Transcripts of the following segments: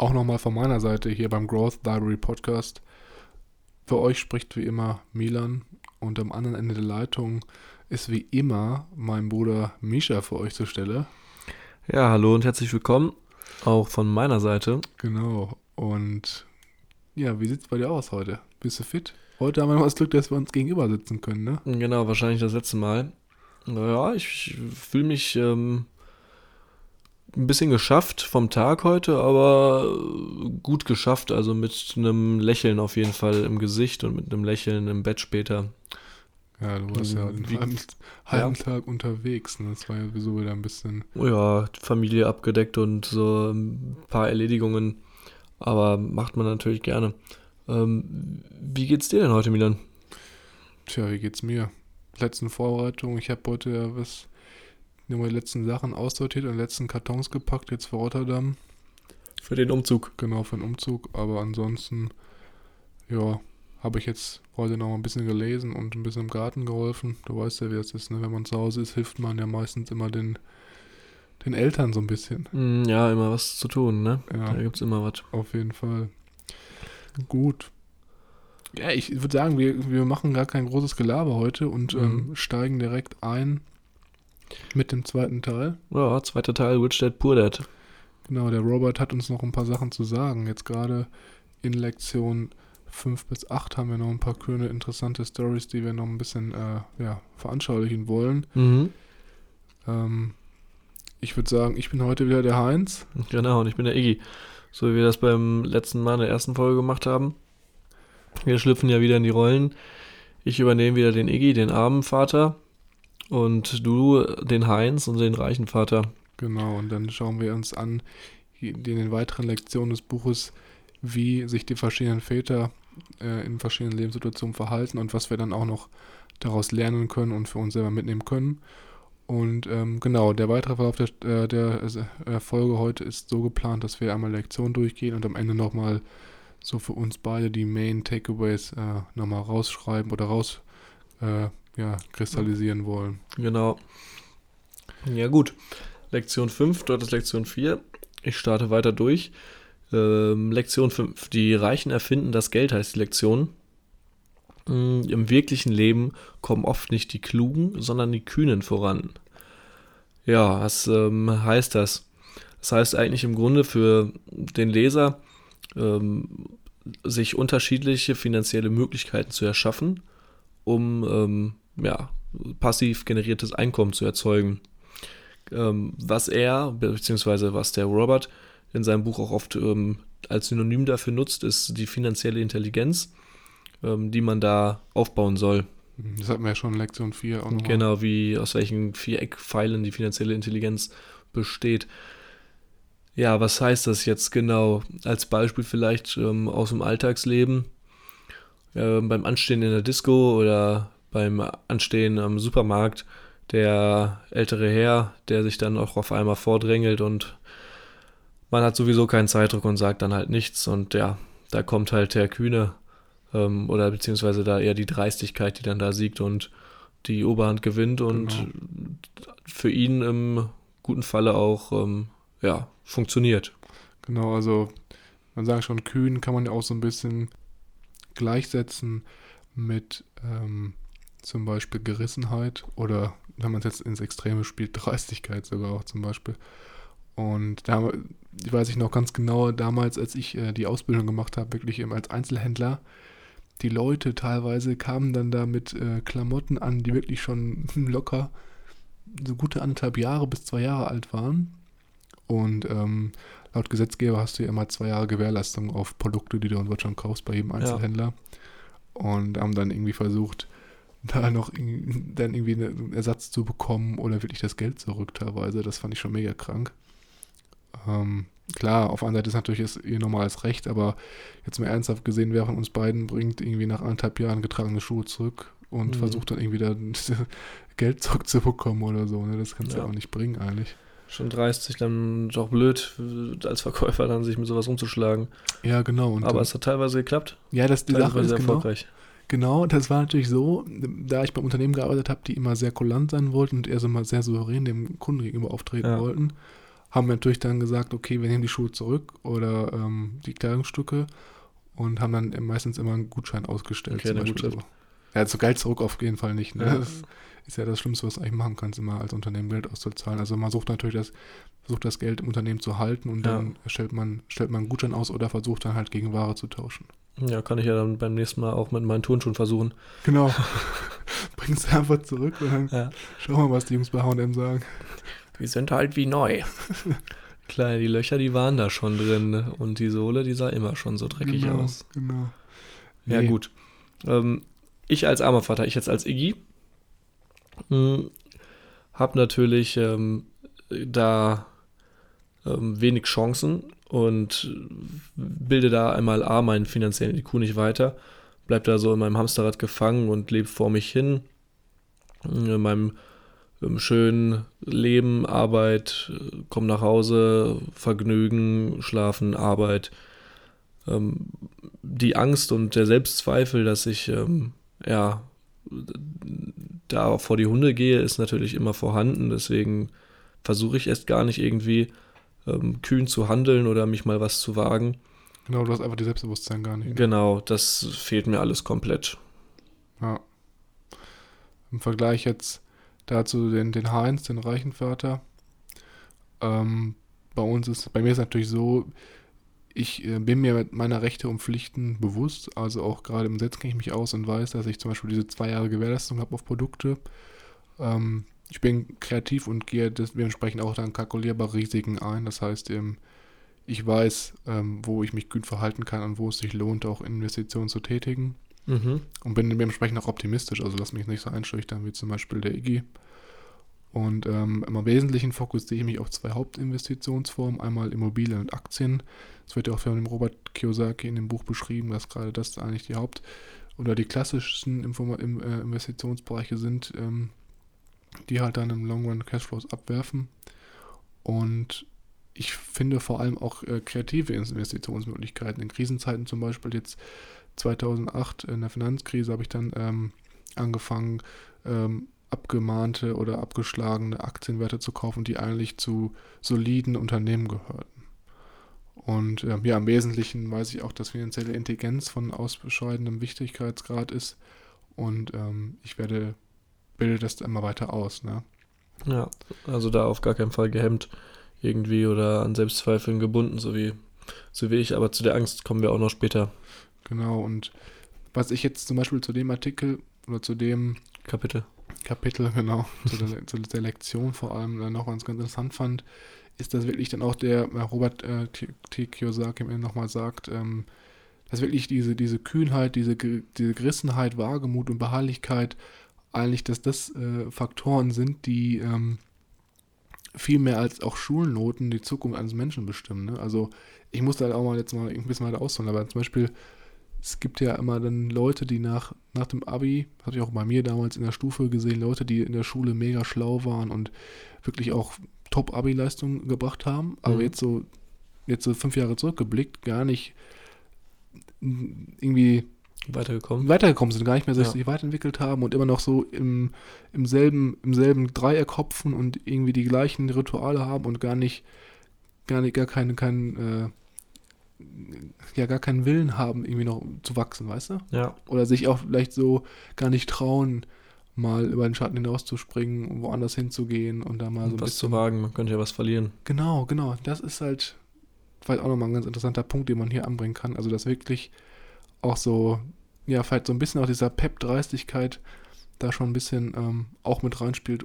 auch nochmal von meiner Seite hier beim Growth Library Podcast. Für euch spricht wie immer Milan und am anderen Ende der Leitung ist wie immer mein Bruder Misha für euch zur Stelle. Ja, hallo und herzlich willkommen auch von meiner Seite. Genau. Und ja, wie sieht es bei dir aus heute? Bist du fit? Heute haben wir noch das Glück, dass wir uns gegenüber sitzen können, ne? Genau, wahrscheinlich das letzte Mal. Naja, ich fühle mich ähm, ein bisschen geschafft vom Tag heute, aber gut geschafft, also mit einem Lächeln auf jeden Fall im Gesicht und mit einem Lächeln im Bett später. Ja, du warst ja den halben, halben ja. Tag unterwegs. Ne? Das war ja sowieso wieder ein bisschen. Oh ja, Familie abgedeckt und so ein paar Erledigungen. Aber macht man natürlich gerne. Ähm, wie geht's dir denn heute, Milan? Tja, wie geht's mir? Letzten Vorbereitung. Ich habe heute ja was nur die letzten Sachen aussortiert und letzten Kartons gepackt, jetzt für Rotterdam. Für den Umzug. Genau, für den Umzug. Aber ansonsten, ja, habe ich jetzt heute noch ein bisschen gelesen und ein bisschen im Garten geholfen. Du weißt ja, wie es ist, ne? Wenn man zu Hause ist, hilft man ja meistens immer den, den Eltern so ein bisschen. Mm, ja, immer was zu tun, ne? Ja, da gibt es immer was. Auf jeden Fall. Gut. Ja, ich würde sagen, wir, wir machen gar kein großes Gelaber heute und mhm. ähm, steigen direkt ein mit dem zweiten Teil. Ja, zweiter Teil, Rich Dad Poor Dad. Genau, der Robert hat uns noch ein paar Sachen zu sagen. Jetzt gerade in Lektion 5 bis 8 haben wir noch ein paar schöne, interessante Stories, die wir noch ein bisschen äh, ja, veranschaulichen wollen. Mhm. Ähm, ich würde sagen, ich bin heute wieder der Heinz. Genau, und ich bin der Iggy. So wie wir das beim letzten Mal in der ersten Folge gemacht haben. Wir schlüpfen ja wieder in die Rollen. Ich übernehme wieder den Iggy, den armen Vater. Und du den Heinz und den reichen Vater. Genau, und dann schauen wir uns an, in den weiteren Lektionen des Buches, wie sich die verschiedenen Väter äh, in verschiedenen Lebenssituationen verhalten und was wir dann auch noch daraus lernen können und für uns selber mitnehmen können. Und ähm, genau, der weitere Verlauf der, äh, der äh, Folge heute ist so geplant, dass wir einmal Lektion durchgehen und am Ende nochmal so für uns beide die Main Takeaways äh, nochmal rausschreiben oder raus äh, ja, kristallisieren wollen. Genau. Ja, gut. Lektion 5, dort ist Lektion 4. Ich starte weiter durch. Ähm, Lektion 5. Die Reichen erfinden das Geld, heißt die Lektion. Ähm, Im wirklichen Leben kommen oft nicht die Klugen, sondern die Kühnen voran. Ja, was ähm, heißt das? Das heißt eigentlich im Grunde für den Leser, ähm, sich unterschiedliche finanzielle Möglichkeiten zu erschaffen, um ähm, ja, passiv generiertes Einkommen zu erzeugen. Ähm, was er, beziehungsweise was der Robert in seinem Buch auch oft ähm, als Synonym dafür nutzt, ist die finanzielle Intelligenz, ähm, die man da aufbauen soll. Das hatten wir ja schon in Lektion 4 auch nochmal. Genau, wie aus welchen vier Eckpfeilen die finanzielle Intelligenz besteht. Ja, was heißt das jetzt genau? Als Beispiel vielleicht ähm, aus dem Alltagsleben. Äh, beim Anstehen in der Disco oder beim Anstehen am Supermarkt der ältere Herr, der sich dann auch auf einmal vordrängelt und man hat sowieso keinen Zeitdruck und sagt dann halt nichts und ja, da kommt halt der Kühne ähm, oder beziehungsweise da eher die Dreistigkeit, die dann da siegt und die Oberhand gewinnt und genau. für ihn im guten Falle auch ähm, ja, funktioniert. Genau, also man sagt schon, kühn kann man ja auch so ein bisschen gleichsetzen mit ähm, zum Beispiel Gerissenheit oder wenn man es jetzt ins Extreme spielt, Dreistigkeit sogar auch zum Beispiel. Und da weiß ich noch ganz genau, damals, als ich äh, die Ausbildung gemacht habe, wirklich eben als Einzelhändler, die Leute teilweise kamen dann da mit äh, Klamotten an, die wirklich schon locker so gute anderthalb Jahre bis zwei Jahre alt waren. Und ähm, laut Gesetzgeber hast du ja immer zwei Jahre Gewährleistung auf Produkte, die du in Deutschland kaufst, bei jedem Einzelhändler. Ja. Und haben dann irgendwie versucht, da noch dann irgendwie einen Ersatz zu bekommen oder wirklich das Geld zurück teilweise. Das fand ich schon mega krank. Ähm, klar, auf einer Seite ist natürlich ist ihr normales Recht, aber jetzt mal ernsthaft gesehen, wer von uns beiden bringt irgendwie nach anderthalb Jahren getragene Schuhe zurück und Mhm. versucht dann irgendwie da Geld zurückzubekommen oder so. Ne? Das kannst du Ja. ja auch nicht bringen eigentlich. Schon dreistig, dann doch blöd, als Verkäufer dann sich mit sowas rumzuschlagen. Ja, genau. Und Aber es hat teilweise geklappt. ja, das die Sache Teilweise ist genau, erfolgreich. Genau, das war natürlich so, da ich beim Unternehmen gearbeitet habe, die immer sehr kulant sein wollten und eher so mal sehr souverän dem Kunden gegenüber auftreten Ja. wollten, haben wir natürlich dann gesagt, okay, wir nehmen die Schuhe zurück oder ähm, die Kleidungsstücke und haben dann meistens immer einen Gutschein ausgestellt. Okay, zum Beispiel so. Ja, so Geld zurück auf jeden Fall nicht. Ne? Ja. Das ist ja das Schlimmste, was du eigentlich machen kannst, immer als Unternehmen Geld auszuzahlen. Also man sucht natürlich das, versucht das Geld im Unternehmen zu halten und Ja. dann stellt man, stellt man einen Gutschein aus oder versucht dann halt gegen Ware zu tauschen. Ja, kann ich ja dann beim nächsten Mal auch mit meinen Turnschuhen versuchen. Genau. Bringst du einfach zurück und dann Ja. schauen wir mal, was die Jungs bei H&M sagen. Die sind halt wie neu. Klar, die Löcher, die waren da schon drin. ne? Und die Sohle, die sah immer schon so dreckig genau, aus. Genau. Ja, Nee. gut. Ähm, ich als armer Vater, ich jetzt als Iggy, habe natürlich ähm, da ähm, wenig Chancen und bilde da einmal A, meinen finanziellen IQ nicht weiter, bleib da so in meinem Hamsterrad gefangen und lebe vor mich hin, in meinem ähm, schönen Leben, Arbeit, äh, komm nach Hause, Vergnügen, Schlafen, Arbeit. Ähm, die Angst und der Selbstzweifel, dass ich ähm, ja da vor die Hunde gehe, ist natürlich immer vorhanden. Deswegen versuche ich erst gar nicht irgendwie ähm, kühn zu handeln oder mich mal was zu wagen. Genau, du hast einfach die Selbstbewusstsein gar nicht. Genau, das fehlt mir alles komplett. Ja. Im Vergleich jetzt dazu den, den Heinz, den reichen Vater. Ähm, bei uns ist, bei mir ist natürlich so, ich äh, bin mir mit meiner Rechte und Pflichten bewusst. Also auch gerade im Netz kenne ich mich aus und weiß, dass ich zum Beispiel diese zwei Jahre Gewährleistung habe auf Produkte. Ähm, ich bin kreativ und gehe dementsprechend auch dann kalkulierbare Risiken ein. Das heißt, ähm, ich weiß, ähm, wo ich mich gut verhalten kann und wo es sich lohnt, auch Investitionen zu tätigen. Mhm. Und bin dementsprechend auch optimistisch, also lass mich nicht so einschüchtern wie zum Beispiel der Iggy. Und ähm, im Wesentlichen fokussiere ich mich auf zwei Hauptinvestitionsformen, einmal Immobilien und Aktien. Das wird ja auch von dem Robert Kiyosaki in dem Buch beschrieben, dass gerade das eigentlich die Haupt- oder die klassischsten Informa im, äh, Investitionsbereiche sind, ähm, die halt dann im Long Run Cashflows abwerfen. Und ich finde vor allem auch äh, kreative Investitionsmöglichkeiten. In Krisenzeiten zum Beispiel jetzt 2008 in der Finanzkrise habe ich dann ähm, angefangen, ähm, abgemahnte oder abgeschlagene Aktienwerte zu kaufen, die eigentlich zu soliden Unternehmen gehörten. Und ähm, ja, im Wesentlichen weiß ich auch, dass finanzielle Intelligenz von ausbescheidendem Wichtigkeitsgrad ist. Und ähm, ich werde, bilde das immer weiter aus. Ne? Ja, also da auf gar keinen Fall gehemmt irgendwie oder an Selbstzweifeln gebunden, so wie, so wie ich. Aber zu der Angst kommen wir auch noch später. Genau. Und was ich jetzt zum Beispiel zu dem Artikel oder zu dem Kapitel. Kapitel, genau, zu der, zu der Lektion vor allem dann noch ganz, ganz interessant fand, ist, dass wirklich dann auch der äh, Robert äh, T. T. Kiyosaki mir nochmal sagt, ähm, dass wirklich diese, diese Kühnheit, diese, diese Gerissenheit, Wagemut und Beharrlichkeit eigentlich, dass das äh, Faktoren sind, die ähm, viel mehr als auch Schulnoten die Zukunft eines Menschen bestimmen. Ne? Also ich muss da auch mal jetzt mal ein bisschen weiter ausholen, aber zum Beispiel es gibt ja immer dann Leute, die nach, nach dem Abi, habe ich auch bei mir damals in der Stufe gesehen, Leute, die in der Schule mega schlau waren und wirklich auch Top-Abi-Leistungen gebracht haben, aber Mhm. jetzt so, jetzt so fünf Jahre zurückgeblickt, gar nicht irgendwie Weitergekommen. weitergekommen sind, gar nicht mehr sich, Ja. sich weiterentwickelt haben und immer noch so im, im, selben, im selben Dreieck hopfen und irgendwie die gleichen Rituale haben und gar nicht, gar nicht, gar keinen, keinen, äh, ja, gar keinen Willen haben, irgendwie noch zu wachsen, weißt du? Ja, Oder sich auch vielleicht so gar nicht trauen, mal über den Schatten hinauszuspringen, woanders hinzugehen und da mal so ein was zu bisschen. wagen, man könnte ja was verlieren. Genau, genau. Das ist halt vielleicht auch nochmal ein ganz interessanter Punkt, den man hier anbringen kann. Also, dass wirklich auch so, ja, vielleicht so ein bisschen auch dieser Pep-Dreistigkeit da schon ein bisschen ähm, auch mit reinspielt,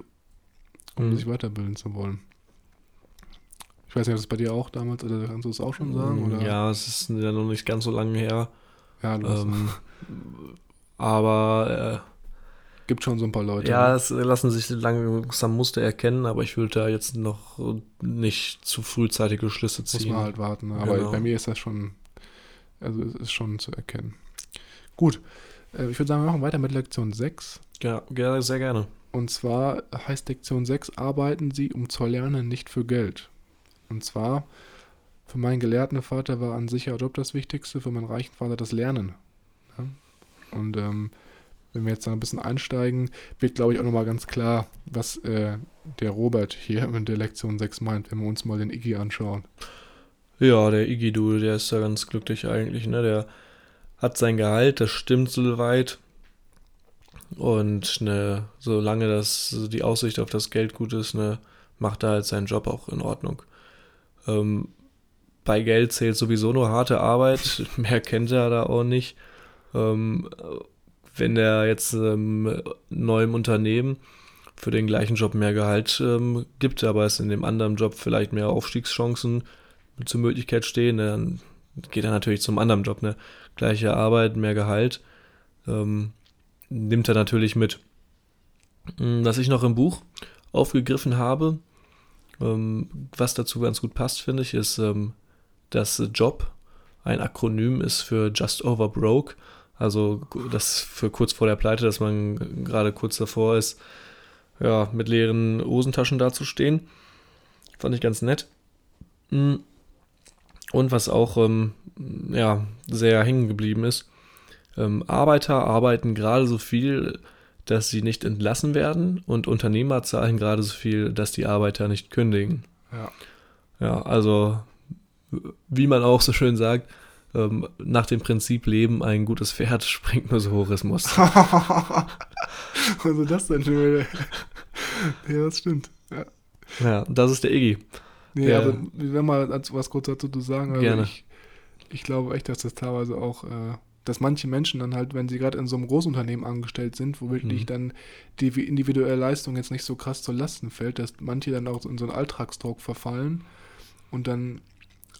um Mhm. sich weiterbilden zu wollen. Ich weiß nicht, ob das bei dir auch damals, oder kannst du es auch schon sagen? Oder? Ja, es ist ja noch nicht ganz so lange her. ja du Ähm, aber gibt schon so ein paar Leute. Ja, ne? es lassen sich langsam Muster erkennen, aber ich würde da jetzt noch nicht zu frühzeitige Schlüsse muss ziehen. man halt warten. Ne? Aber Genau. bei mir ist das schon, also es ist schon zu erkennen. Gut, äh, ich würde sagen, wir machen weiter mit Lektion 6. Ja, ja, sehr gerne. Und zwar heißt Lektion 6, arbeiten Sie, um zu lernen, nicht für Geld. Und zwar, für meinen gelehrten Vater war ein sicherer Job das Wichtigste, für meinen reichen Vater das Lernen. Ja? Und ähm, wenn wir jetzt da ein bisschen einsteigen, wird, glaube ich, auch nochmal ganz klar, was äh, der Robert hier in der Lektion 6 meint, wenn wir uns mal den Iggy anschauen. Ja, der Iggy, du, der ist da ganz glücklich eigentlich, ne? Der hat sein Gehalt, das stimmt soweit. Und ne, solange das die Aussicht auf das Geld gut ist, ne, macht er halt seinen Job auch in Ordnung. Ähm, bei Geld zählt sowieso nur harte Arbeit, mehr kennt er da auch nicht. Ähm, wenn er jetzt ähm, neuem Unternehmen für den gleichen Job mehr Gehalt ähm, gibt, aber es in dem anderen Job vielleicht mehr Aufstiegschancen zur Möglichkeit stehen, ne, dann geht er natürlich zum anderen Job. Ne? Gleiche Arbeit, mehr Gehalt, ähm, nimmt er natürlich mit. Mm, Was ich noch im Buch aufgegriffen habe, ähm, was dazu ganz gut passt, finde ich, ist, ähm, dass Job ein Akronym ist für Just Over Broke. Also das für kurz vor der Pleite, dass man gerade kurz davor ist, ja, mit leeren Hosentaschen dazustehen. Fand ich ganz nett. Mm. Und was auch ähm, ja, sehr hängen geblieben ist, ähm, Arbeiter arbeiten gerade so viel, dass sie nicht entlassen werden und Unternehmer zahlen gerade so viel, dass die Arbeiter nicht kündigen. Ja. Ja, also wie man auch so schön sagt, ähm, nach dem Prinzip Leben ein gutes Pferd springt nur so hoch es muss. also das dann schon wieder. ja, das stimmt. Ja. Ja, das ist der Iggy. Nee, Ja. aber wir werden mal was kurz dazu zu sagen. Also Gerne. Ich, ich glaube echt, dass das teilweise auch, äh, dass manche Menschen dann halt, wenn sie gerade in so einem Großunternehmen angestellt sind, wo wirklich Mhm. dann die individuelle Leistung jetzt nicht so krass zur Lasten fällt, dass manche dann auch in so einen Alltagsdruck verfallen und dann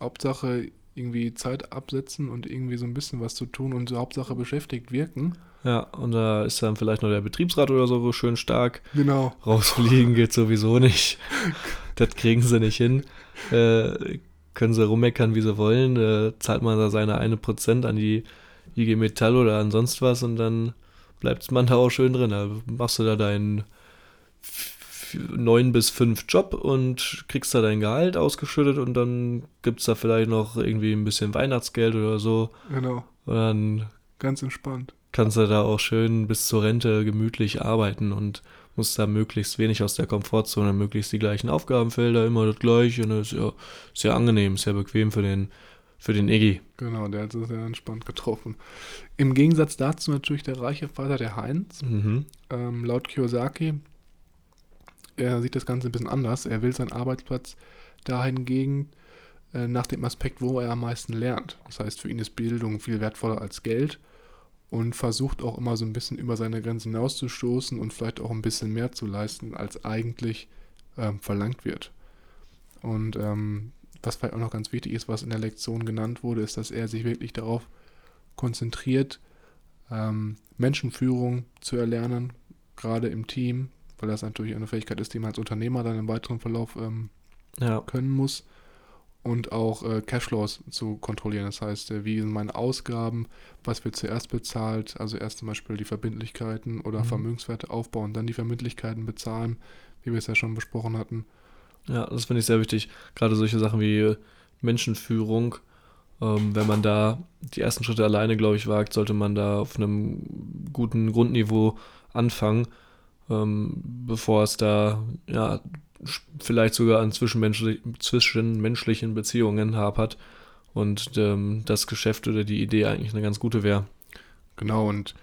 Hauptsache irgendwie Zeit absetzen und irgendwie so ein bisschen was zu tun und so Hauptsache beschäftigt wirken. Ja, und da ist dann vielleicht noch der Betriebsrat oder so schön stark. Genau. Rausfliegen geht sowieso nicht. Das kriegen sie nicht hin. Äh, können sie rummeckern, wie sie wollen. Äh, zahlt man da seine eine Prozent an die IG Metall oder an sonst was und dann bleibt man da auch schön drin. Da machst du da deinen 9 bis 5 Job und kriegst da dein Gehalt ausgeschüttet und dann gibt es da vielleicht noch irgendwie ein bisschen Weihnachtsgeld oder so. Genau. Und dann Ganz entspannt. kannst du da auch schön bis zur Rente gemütlich arbeiten und musst da möglichst wenig aus der Komfortzone, möglichst die gleichen Aufgabenfelder, immer das gleiche. Und das ist ja sehr angenehm, sehr bequem für den, für den Iggy. Genau, der hat es sehr entspannt getroffen. Im Gegensatz dazu natürlich der reiche Vater, der Heinz. Mhm. Ähm, laut Kiyosaki, er sieht das Ganze ein bisschen anders. Er will seinen Arbeitsplatz dahingegen äh, nach dem Aspekt, wo er am meisten lernt. Das heißt, für ihn ist Bildung viel wertvoller als Geld und versucht auch immer so ein bisschen über seine Grenzen hinauszustoßen und vielleicht auch ein bisschen mehr zu leisten, als eigentlich ähm, verlangt wird. Und ähm, was vielleicht auch noch ganz wichtig ist, was in der Lektion genannt wurde, ist, dass er sich wirklich darauf konzentriert, ähm, Menschenführung zu erlernen, gerade im Team, weil das natürlich eine Fähigkeit ist, die man als Unternehmer dann im weiteren Verlauf ähm, Ja, können muss. Und auch äh, Cashflows zu kontrollieren. Das heißt, äh, wie sind meine Ausgaben, was wird zuerst bezahlt, also erst zum Beispiel die Verbindlichkeiten oder Mhm. Vermögenswerte aufbauen, dann die Verbindlichkeiten bezahlen, wie wir es ja schon besprochen hatten. ja, das finde ich sehr wichtig. Gerade solche Sachen wie äh, Menschenführung. Ähm, wenn man da die ersten Schritte alleine, glaube ich, wagt, sollte man da auf einem guten Grundniveau anfangen, ähm, bevor es da ja vielleicht sogar an zwischenmenschlich, zwischenmenschlichen Beziehungen hapert und ähm, das Geschäft oder die Idee eigentlich eine ganz gute wäre. Genau, und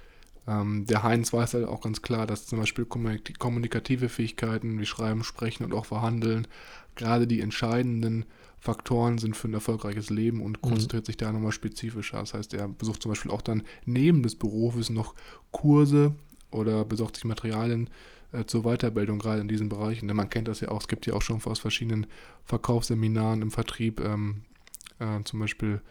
ähm, der Heinz weiß halt auch ganz klar, dass zum Beispiel kommunik- kommunikative Fähigkeiten wie Schreiben, Sprechen und auch Verhandeln gerade die entscheidenden Faktoren sind für ein erfolgreiches Leben und Mhm. konzentriert sich da nochmal spezifischer. Das heißt, er besucht zum Beispiel auch dann neben des Berufes noch Kurse oder besorgt sich Materialien äh, zur Weiterbildung, gerade in diesen Bereichen. Denn man kennt das ja auch, es gibt ja auch schon aus verschiedenen Verkaufsseminaren im Vertrieb ähm, äh, zum Beispiel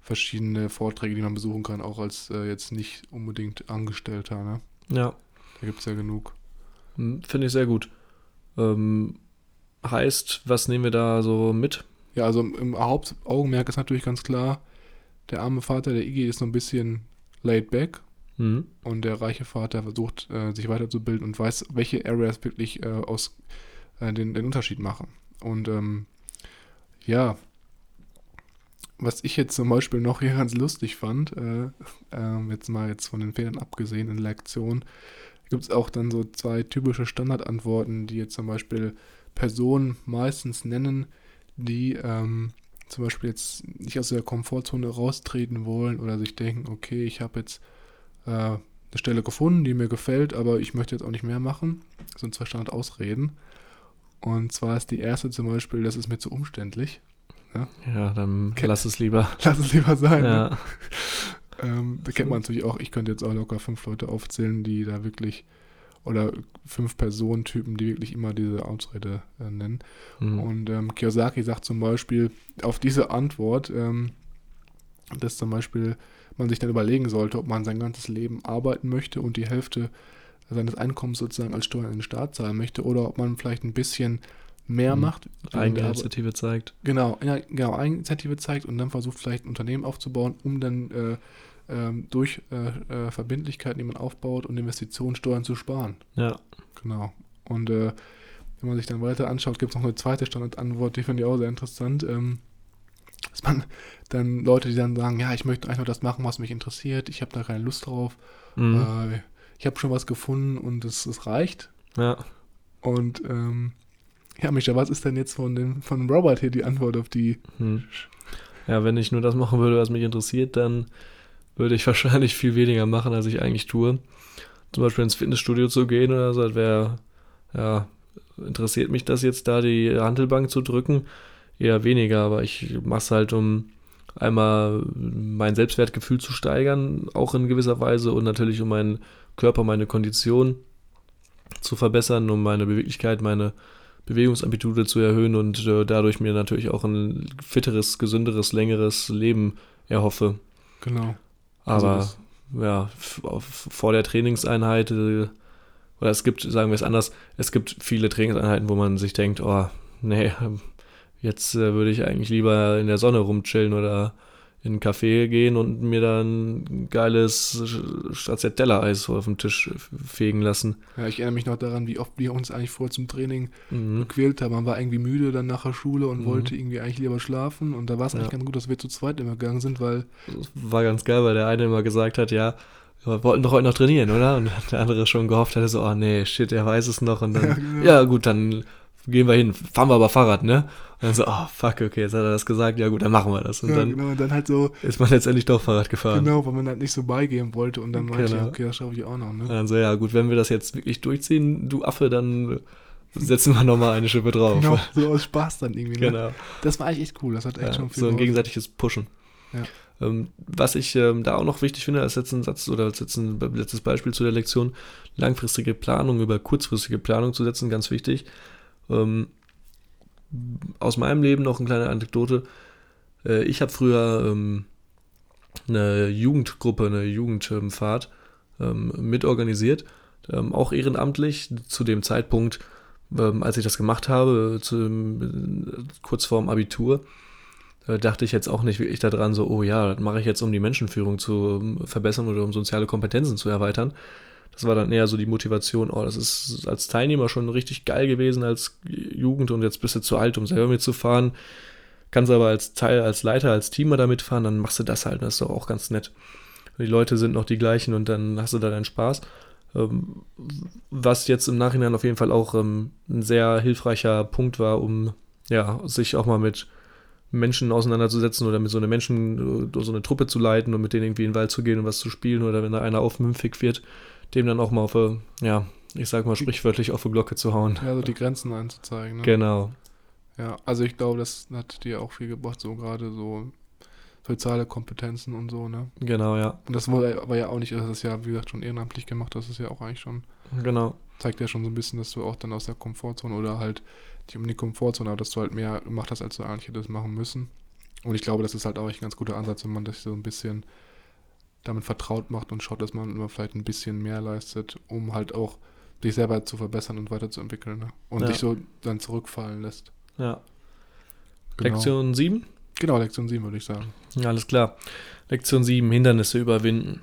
verschiedene Vorträge, die man besuchen kann, auch als äh, jetzt nicht unbedingt Angestellter. Ne? Ja, Da gibt es ja genug. Hm, Finde ich sehr gut. Ähm, heißt, was nehmen wir da so mit? Ja, also im, im Hauptaugenmerk ist natürlich ganz klar, der arme Vater, der Iggy, ist so ein bisschen laid back Mhm. und der reiche Vater versucht, äh, sich weiterzubilden und weiß, welche Areas wirklich äh, aus äh, den, den Unterschied machen. Und ähm, ja, was ich jetzt zum Beispiel noch hier ganz lustig fand, äh, ähm, jetzt mal jetzt von den Fehlern abgesehen in Lektion, gibt es auch dann so zwei typische Standardantworten, die jetzt zum Beispiel Personen meistens nennen, die ähm, zum Beispiel jetzt nicht aus der Komfortzone raustreten wollen oder sich denken, okay, ich habe jetzt äh, eine Stelle gefunden, die mir gefällt, aber ich möchte jetzt auch nicht mehr machen. Das sind zwei Standardausreden. Und zwar ist die erste zum Beispiel, das ist mir zu umständlich. Ja, dann Okay. lass es lieber. Lass es lieber sein. Ne? Ja. Ähm, da kennt man natürlich auch, ich könnte jetzt auch locker fünf Leute aufzählen, die da wirklich, oder fünf Personentypen, die wirklich immer diese Ausrede äh, nennen. Mhm. Und ähm, Kiyosaki sagt zum Beispiel auf diese Antwort, ähm, dass zum Beispiel man sich dann überlegen sollte, ob man sein ganzes Leben arbeiten möchte und die Hälfte seines Einkommens sozusagen als Steuern in den Staat zahlen möchte oder ob man vielleicht ein bisschen mehr Mhm. macht. Eigeninitiative zeigt. Genau, ja, genau, Eigeninitiative zeigt und dann versucht vielleicht ein Unternehmen aufzubauen, um dann äh, ähm, durch äh, äh, Verbindlichkeiten, die man aufbaut und Investitionssteuern zu sparen. Ja. Genau. Und äh, wenn man sich dann weiter anschaut, gibt es noch eine zweite Standardantwort, die finde ich auch sehr interessant. Ähm, dass man dann Leute, die dann sagen, ja, ich möchte einfach das machen, was mich interessiert, ich habe da keine Lust drauf, Mhm. äh, ich habe schon was gefunden und es, es reicht. ja. Und ähm, ja, Micha, was ist denn jetzt von dem von Robert hier die Antwort auf die Hm. Ja, wenn ich nur das machen würde, was mich interessiert, dann würde ich wahrscheinlich viel weniger machen, als ich eigentlich tue. Zum Beispiel ins Fitnessstudio zu gehen oder so, das wäre, ja, interessiert mich das jetzt da, die Handelbank zu drücken? Eher weniger, aber ich mache es halt, um einmal mein Selbstwertgefühl zu steigern, auch in gewisser Weise und natürlich um meinen Körper, meine Kondition zu verbessern, um meine Beweglichkeit, meine Bewegungsamplitude zu erhöhen und äh, dadurch mir natürlich auch ein fitteres, gesünderes, längeres Leben erhoffe. Genau. Also Aber das- ja, vor der Trainingseinheit, äh, oder es gibt, sagen wir es anders, es gibt viele Trainingseinheiten, wo man sich denkt, oh, nee, jetzt äh, würde ich eigentlich lieber in der Sonne rumchillen oder in einen Café gehen und mir dann ein geiles Stracciatella-Eis auf dem Tisch fegen lassen. Ja, ich erinnere mich noch daran, wie oft wir uns eigentlich vor zum Training Mhm. gequält haben. Man war irgendwie müde dann nach der Schule und Mhm. wollte irgendwie eigentlich lieber schlafen. Und da war es eigentlich Ja. ganz gut, dass wir zu zweit immer gegangen sind, weil Das war ganz geil, weil der eine immer gesagt hat, ja, wir wollten doch heute noch trainieren, oder? Und der andere schon gehofft hatte, so, oh nee, shit, er weiß es noch. Und dann, Ja, genau. ja gut, dann gehen wir hin, fahren wir aber Fahrrad, ne? Und dann so, oh fuck, okay, jetzt hat er das gesagt, ja gut, dann machen wir das. Und ja, dann genau, und dann halt so, ist man letztendlich doch Fahrrad gefahren. genau, weil man halt nicht so beigehen wollte. Und dann meinte ich, Genau. okay, das schaffe ich auch noch. Und Ne? dann so, ja gut, wenn wir das jetzt wirklich durchziehen, du Affe, dann setzen wir nochmal eine Schippe drauf. Genau, so aus Spaß dann irgendwie. Ne? Genau. Das war eigentlich echt cool. Das hat echt Ja, schon viel so ein gegenseitiges Pushen. Ja. Ähm, was ich ähm, da auch noch wichtig finde, als letzten Satz oder als letzten, letztes Beispiel zu der Lektion, langfristige Planung über kurzfristige Planung zu setzen, ganz wichtig. Ähm, aus meinem Leben noch eine kleine Anekdote. Äh, ich habe früher ähm, eine Jugendgruppe, eine Jugendfahrt ähm, mitorganisiert, ähm, auch ehrenamtlich zu dem Zeitpunkt, ähm, als ich das gemacht habe, zu, kurz vorm Abitur, dachte ich jetzt auch nicht wirklich daran, so, oh ja, das mache ich jetzt, um die Menschenführung zu ähm, verbessern oder um soziale Kompetenzen zu erweitern. Das war dann eher so die Motivation, oh, das ist als Teilnehmer schon richtig geil gewesen als Jugend und jetzt bist du zu alt, um selber mitzufahren. Kannst aber als Teil, als Leiter, als Teamer da mitfahren, dann machst du das halt, das ist doch auch ganz nett. Die Leute sind noch die gleichen und dann hast du da deinen Spaß. Ähm, was jetzt im Nachhinein auf jeden Fall auch ähm, ein sehr hilfreicher Punkt war, um ja, sich auch mal mit Menschen auseinanderzusetzen oder mit so einer Menschen, äh, so eine Truppe zu leiten und mit denen irgendwie in den Wald zu gehen und was zu spielen oder wenn da einer aufmümpfig wird, dem dann auch mal auf, äh, ja, ich sag mal sprichwörtlich auf die Glocke zu hauen. Ja, so die Grenzen einzuzeigen. Ne? Genau. Ja, also ich glaube, das hat dir auch viel gebracht, so gerade so soziale Kompetenzen und so, ne? Genau, ja. Und das war, ja auch nicht, das ist ja, wie gesagt, schon ehrenamtlich gemacht, das ist ja auch eigentlich schon, Genau. zeigt ja schon so ein bisschen, dass du auch dann aus der Komfortzone oder halt nicht um die Komfortzone, aber dass du halt mehr gemacht hast, als du eigentlich hättest machen müssen. Und ich glaube, das ist halt auch echt ein ganz guter Ansatz, wenn man das so ein bisschen damit vertraut macht und schaut, dass man immer vielleicht ein bisschen mehr leistet, um halt auch dich selber zu verbessern und weiterzuentwickeln. Ne? Und Ja. sich so dann zurückfallen lässt. Ja. Genau. Lektion 7? Genau, Lektion 7 würde ich sagen. Ja, Alles klar. Lektion 7, Hindernisse überwinden.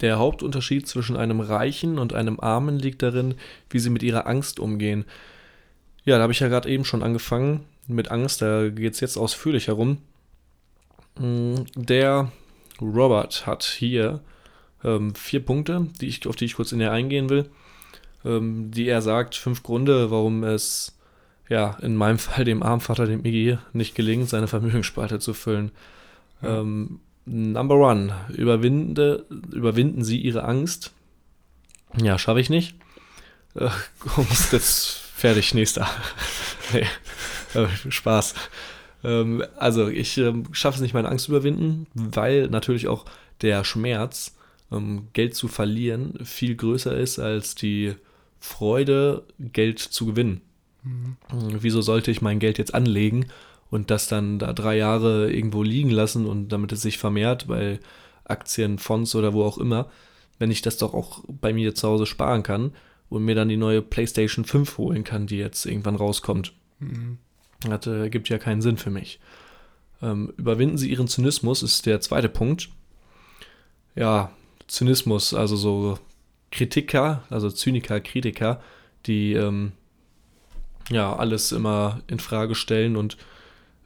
Der Hauptunterschied zwischen einem Reichen und einem Armen liegt darin, wie sie mit ihrer Angst umgehen. Ja, da habe ich ja gerade eben schon angefangen mit Angst, da geht es jetzt ausführlich herum. Mm, Der Robert hat hier ähm, vier Punkte, die ich, auf die ich kurz näher eingehen will, ähm, die er sagt, fünf Gründe, warum es ja in meinem Fall dem Armvater, dem Iggy, nicht gelingt, seine Vermögensspalte zu füllen. Ja. Ähm, number one, überwinde, überwinden Sie Ihre Angst. Ja, schaffe ich nicht. Äh, ist jetzt fertig, nächster. nee, äh, Spaß. Ähm, also, ich ähm, schaffe es nicht, meine Angst zu überwinden, weil natürlich auch der Schmerz, ähm, Geld zu verlieren, viel größer ist als die Freude, Geld zu gewinnen. Mhm. Wieso sollte ich mein Geld jetzt anlegen und das dann da drei Jahre irgendwo liegen lassen und damit es sich vermehrt bei Aktien, Fonds oder wo auch immer, wenn ich das doch auch bei mir zu Hause sparen kann und mir dann die neue PlayStation 5 holen kann, die jetzt irgendwann rauskommt. Mhm. Das äh, gibt ja keinen Sinn für mich. Ähm, überwinden Sie Ihren Zynismus, ist der zweite Punkt. Ja, Zynismus, also so Kritiker, also Zyniker, Kritiker, die ähm, ja alles immer in Frage stellen und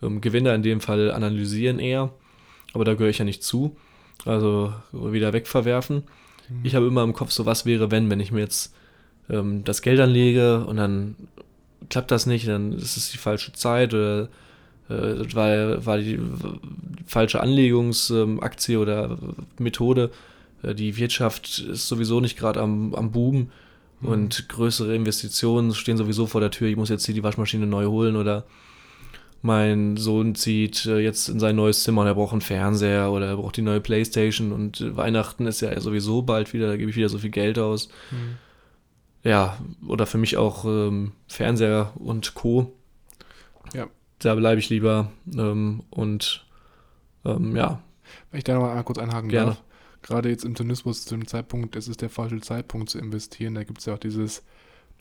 ähm, Gewinner in dem Fall analysieren eher. Aber da gehöre ich ja nicht zu. Also wieder wegverwerfen. Mhm. Ich habe immer im Kopf so, was wäre, wenn, wenn ich mir jetzt ähm, das Geld anlege und dann klappt das nicht, dann ist es die falsche Zeit oder äh, war, war die falsche Anlegungsaktie oder Methode. Äh, die Wirtschaft ist sowieso nicht gerade am, am Boom Mhm. und größere Investitionen stehen sowieso vor der Tür. Ich muss jetzt hier die Waschmaschine neu holen oder mein Sohn zieht äh, jetzt in sein neues Zimmer und er braucht einen Fernseher oder er braucht die neue Playstation und Weihnachten ist ja sowieso bald wieder, da gebe ich wieder so viel Geld aus. Mhm. Ja, oder für mich auch ähm, Fernseher und Co. Ja. Da bleibe ich lieber ähm, und ähm, ja, Wenn ich da noch mal kurz einhaken Gerne. darf. Gerade jetzt im Zynismus zu dem Zeitpunkt, es ist der falsche Zeitpunkt zu investieren. Da gibt es ja auch dieses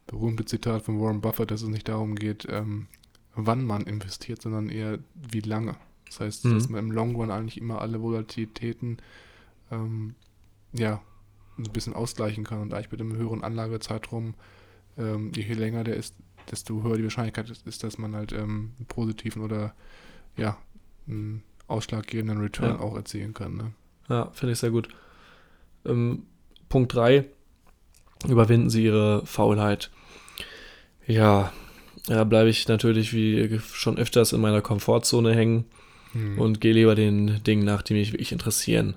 berühmte Zitat von Warren Buffett, dass es nicht darum geht, ähm, wann man investiert, sondern eher wie lange. Das heißt, Mhm. dass man im Long Run eigentlich immer alle Volatilitäten ähm, ja, ein bisschen ausgleichen kann und eigentlich mit einem höheren Anlagezeitraum, ähm, je länger der ist, desto höher die Wahrscheinlichkeit ist, dass man halt ähm, einen positiven oder ja, einen ausschlaggebenden Return Ja. auch erzielen kann. Ne? Ja, finde ich sehr gut. Ähm, Punkt 3. Überwinden Sie Ihre Faulheit. Ja, da bleibe ich natürlich wie schon öfters in meiner Komfortzone hängen Hm. und gehe lieber den Dingen nach, die mich wirklich interessieren.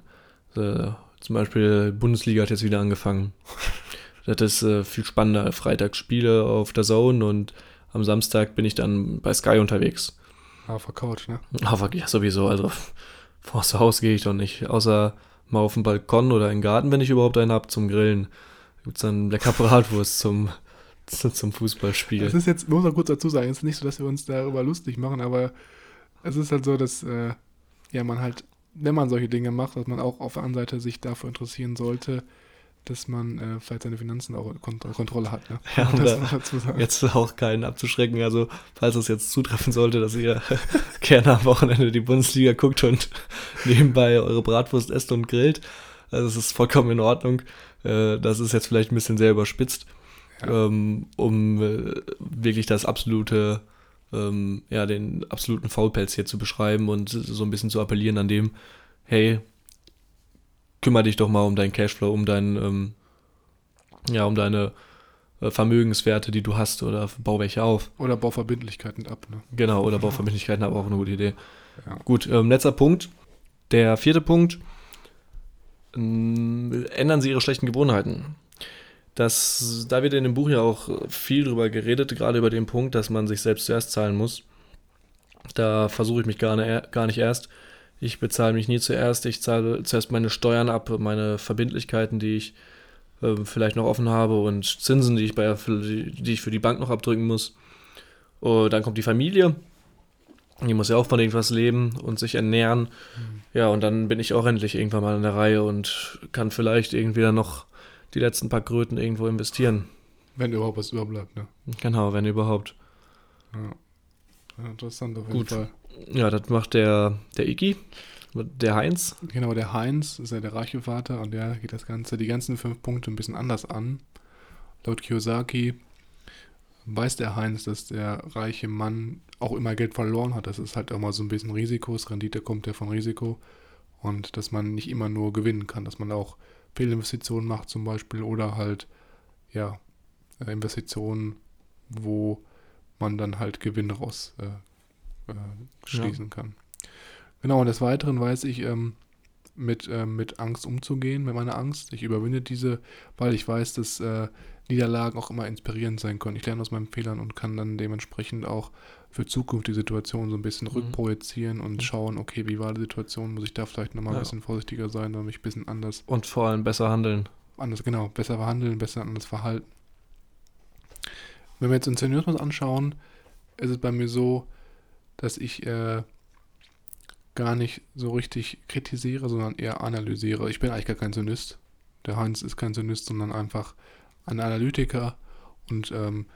Äh, zum Beispiel Bundesliga hat jetzt wieder angefangen. Das ist äh, viel spannender. Freitag Spiele auf der Zone und am Samstag bin ich dann bei Sky unterwegs. auf der Couch, ne? Aber ja, sowieso, also vors Haus gehe ich doch nicht. Außer mal auf den Balkon oder in den Garten, wenn ich überhaupt einen habe, zum Grillen. Gibt es dann lecker Bratwurst zum, zum Das Fußballspiel. ist jetzt, muss man kurz dazu sagen, es ist nicht so, dass wir uns darüber lustig machen, aber es ist halt so, dass äh, ja man halt, wenn man solche Dinge macht, dass man auch auf der anderen Seite sich dafür interessieren sollte, dass man äh, vielleicht seine Finanzen auch Kont Kontrolle hat. Ne? Ja, um das da jetzt auch keinen abzuschrecken. Also, falls es jetzt zutreffen sollte, dass ihr gerne am Wochenende die Bundesliga guckt und nebenbei eure Bratwurst esst und grillt, also es ist vollkommen in Ordnung. Äh, Das ist jetzt vielleicht ein bisschen sehr überspitzt, Ja. ähm, um äh, wirklich das absolute, ähm, ja, den absoluten Faulpelz hier zu beschreiben und so ein bisschen zu appellieren an dem, hey, kümmere dich doch mal um deinen Cashflow, um deinen, ähm, ja, um deine äh, Vermögenswerte, die du hast oder bau welche auf. Oder Bauverbindlichkeiten ab. Ne? Genau, oder Bauverbindlichkeiten, aber auch eine gute Idee. Ja. Gut, ähm, letzter Punkt. Der vierte Punkt. Ähm, ändern Sie Ihre schlechten Gewohnheiten. Das, da wird in dem Buch ja auch viel drüber geredet, gerade über den Punkt, dass man sich selbst zuerst zahlen muss. Da versuche ich mich gar, ne, gar nicht erst. Ich bezahle mich nie zuerst. Ich zahle zuerst meine Steuern ab, meine Verbindlichkeiten, die ich äh, vielleicht noch offen habe und Zinsen, die ich, bei, die ich für die Bank noch abdrücken muss. Und dann kommt die Familie. Die muss ja auch von irgendwas leben und sich ernähren. Mhm. Ja, und dann bin ich auch endlich irgendwann mal in der Reihe und kann vielleicht irgendwie dann noch die letzten paar Kröten irgendwo investieren. Wenn überhaupt was überbleibt, ne? Genau, wenn überhaupt. Ja. Ja, interessant auf jeden Gut. Fall. Ja, das macht der, der Iggy, der Heinz. Genau, der Heinz ist ja der reiche Vater und der geht das Ganze, die ganzen fünf Punkte ein bisschen anders an. Laut Kiyosaki weiß der Heinz, dass der reiche Mann auch immer Geld verloren hat. Das ist halt auch mal so ein bisschen Risiko. Das Rendite kommt ja von Risiko. Und dass man nicht immer nur gewinnen kann, dass man auch Fehlinvestitionen macht zum Beispiel oder halt, ja, äh, Investitionen, wo man dann halt Gewinn raus äh, äh, schließen kann. Genau, und des Weiteren weiß ich, ähm, mit, ähm, mit Angst umzugehen, mit meiner Angst. Ich überwinde diese, weil ich weiß, dass äh, Niederlagen auch immer inspirierend sein können. Ich lerne aus meinen Fehlern und kann dann dementsprechend auch für Zukunft die Situation so ein bisschen Mhm. rückprojizieren und schauen, okay, wie war die Situation, muss ich da vielleicht nochmal Ja. ein bisschen vorsichtiger sein oder mich ein bisschen anders, Und vor allem besser handeln. anders, genau, besser verhandeln, besser anders verhalten. Wenn wir jetzt uns Zynismus anschauen, ist es bei mir so, dass ich äh, gar nicht so richtig kritisiere, sondern eher analysiere. Ich bin eigentlich gar kein Zynist. Der Heinz ist kein Zynist, sondern einfach ein Analytiker und ähm,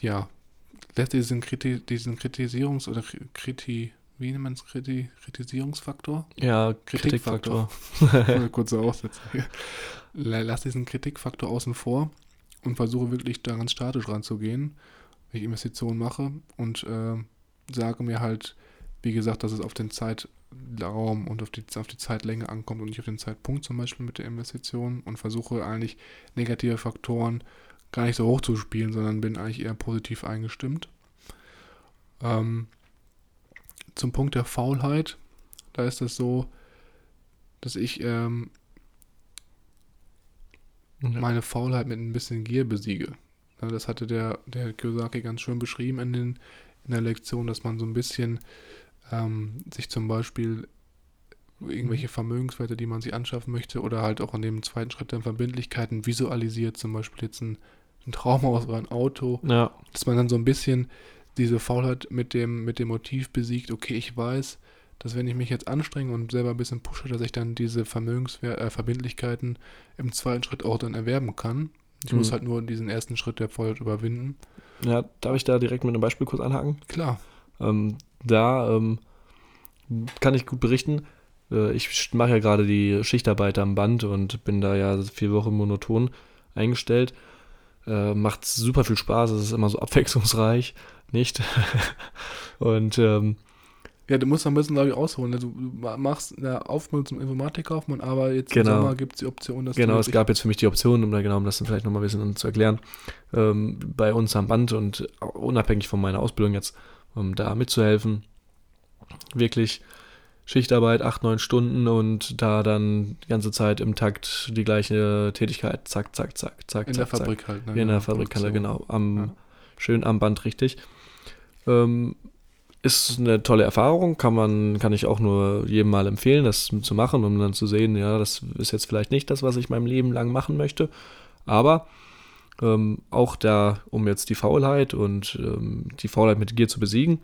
ja, lässt diesen, Kriti diesen Kritisierungs- oder Kri- Kriti, wie nennt man es, Kriti Kritisierungsfaktor? Ja, Kritikfaktor. Kritikfaktor. Kurze. La- Lass diesen Kritikfaktor außen vor und versuche wirklich da ganz statisch ranzugehen, wenn ich Investitionen mache und äh, sage mir halt, wie gesagt, dass es auf den Zeitraum und auf die, auf die Zeitlänge ankommt und nicht auf den Zeitpunkt zum Beispiel mit der Investition und versuche eigentlich negative Faktoren gar nicht so hoch zu spielen, sondern bin eigentlich eher positiv eingestimmt. Ähm, zum Punkt der Faulheit, da ist es so, dass ich ähm, meine Faulheit mit ein bisschen Gier besiege. Ja, das hatte der, der Kiyosaki ganz schön beschrieben in, den, in der Lektion, dass man so ein bisschen ähm, sich zum Beispiel irgendwelche Vermögenswerte, die man sich anschaffen möchte, oder halt auch in dem zweiten Schritt dann Verbindlichkeiten visualisiert, zum Beispiel jetzt ein, ein Traumhaus oder ein Auto, Ja, dass man dann so ein bisschen diese Faulheit mit dem, mit dem Motiv besiegt, okay, ich weiß, dass wenn ich mich jetzt anstrenge und selber ein bisschen pushe, dass ich dann diese Vermögenswert, äh, Verbindlichkeiten im zweiten Schritt auch dann erwerben kann. Ich muss Mhm. halt nur diesen ersten Schritt der Faulheit überwinden. ja, darf ich da direkt mit einem Beispiel kurz anhaken? Klar. Ähm, da ähm, kann ich gut berichten. Äh, ich mache ja gerade die Schichtarbeit am Band und bin da ja vier Wochen monoton eingestellt. Äh, macht super viel Spaß, es ist immer so abwechslungsreich, nicht? und ähm, Ja, du musst ein bisschen, glaube ich, ausholen. Also, du machst eine Ausbildung zum Informatikkaufmann, aber jetzt Genau. im Sommer gibt es die Option, dass Genau, es gab jetzt für mich die Option, um da genau, um das dann vielleicht nochmal ein bisschen zu erklären, ähm, bei uns am Band und unabhängig von meiner Ausbildung jetzt, um da mitzuhelfen. Wirklich Schichtarbeit, acht, neun Stunden und da dann die ganze Zeit im Takt die gleiche Tätigkeit, zack, zack, zack, zack, in zack, der zack. Fabrik halt. Ne? In der Produktion. Fabrikhalle, genau. Am, Ja. Schön am Band, richtig. Ähm, ist eine tolle Erfahrung, kann man, kann ich auch nur jedem mal empfehlen, das zu machen, um dann zu sehen, ja, das ist jetzt vielleicht nicht das, was ich mein Leben lang machen möchte. Aber ähm, auch da, um jetzt die Faulheit und ähm, die Faulheit mit Gier zu besiegen,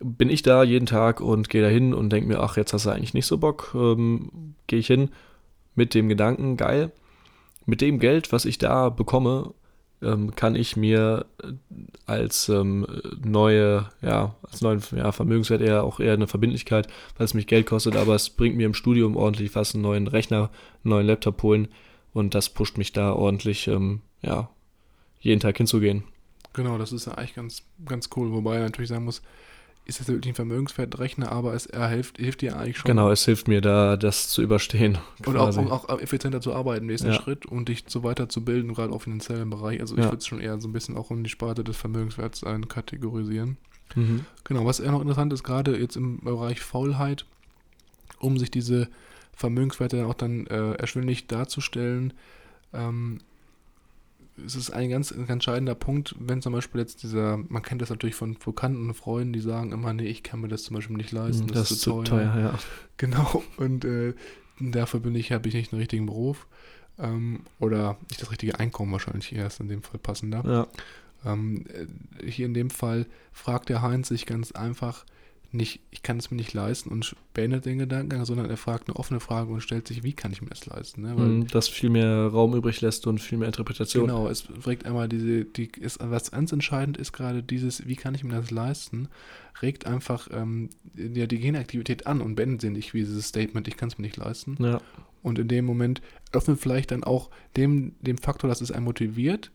bin ich da jeden Tag und gehe da hin und denke mir, ach, jetzt hast du eigentlich nicht so Bock, ähm, gehe ich hin mit dem Gedanken, geil, mit dem Geld, was ich da bekomme, ähm, kann ich mir äh, als ähm, neue, ja, als neuen ja, Vermögenswert eher auch eher eine Verbindlichkeit, weil es mich Geld kostet, aber es bringt mir im Studium ordentlich was, einen neuen Rechner, einen neuen Laptop holen und das pusht mich da ordentlich, ähm, ja, jeden Tag hinzugehen. Genau, das ist ja eigentlich ganz, ganz cool. Wobei er natürlich sagen muss, ist das wirklich ein Vermögenswertrechner, aber es er hilft, hilft dir eigentlich schon. Genau, es hilft mir da, das zu überstehen. Und auch, um auch effizienter zu arbeiten, nächsten Ja. Schritt und dich so weiterzubilden, gerade auch finanziellen Bereich. Also ich Ja. würde es schon eher so ein bisschen auch in die Sparte des Vermögenswerts einkategorisieren. Mhm. Genau, was eher noch interessant ist, gerade jetzt im Bereich Faulheit, um sich diese Vermögenswerte dann auch dann äh, erschwinglich darzustellen, ähm, es ist ein ganz, ganz entscheidender Punkt, wenn zum Beispiel jetzt dieser, man kennt das natürlich von Bekannten und Freunden, die sagen immer, nee, ich kann mir das zum Beispiel nicht leisten, Das, ist zu teuer, ja. Genau, und äh, dafür bin ich, habe ich nicht den richtigen Beruf ähm, oder nicht das richtige Einkommen wahrscheinlich erst in dem Fall passender. ja. Ähm, äh, hier in dem Fall fragt der Heinz sich ganz einfach nicht, ich kann es mir nicht leisten und beendet den Gedankengang, sondern er fragt eine offene Frage und stellt sich, wie kann ich mir das leisten? Ne? Weil, Mhm, Das viel mehr Raum übrig lässt und viel mehr Interpretation. Genau, es regt einmal diese, die ist, was ganz entscheidend ist gerade dieses, wie kann ich mir das leisten, regt einfach ähm, ja, die Genaktivität an und beendet sie nicht wie dieses Statement, ich kann es mir nicht leisten. Ja, Und in dem Moment öffnet vielleicht dann auch dem, dem Faktor, dass es einen motiviert,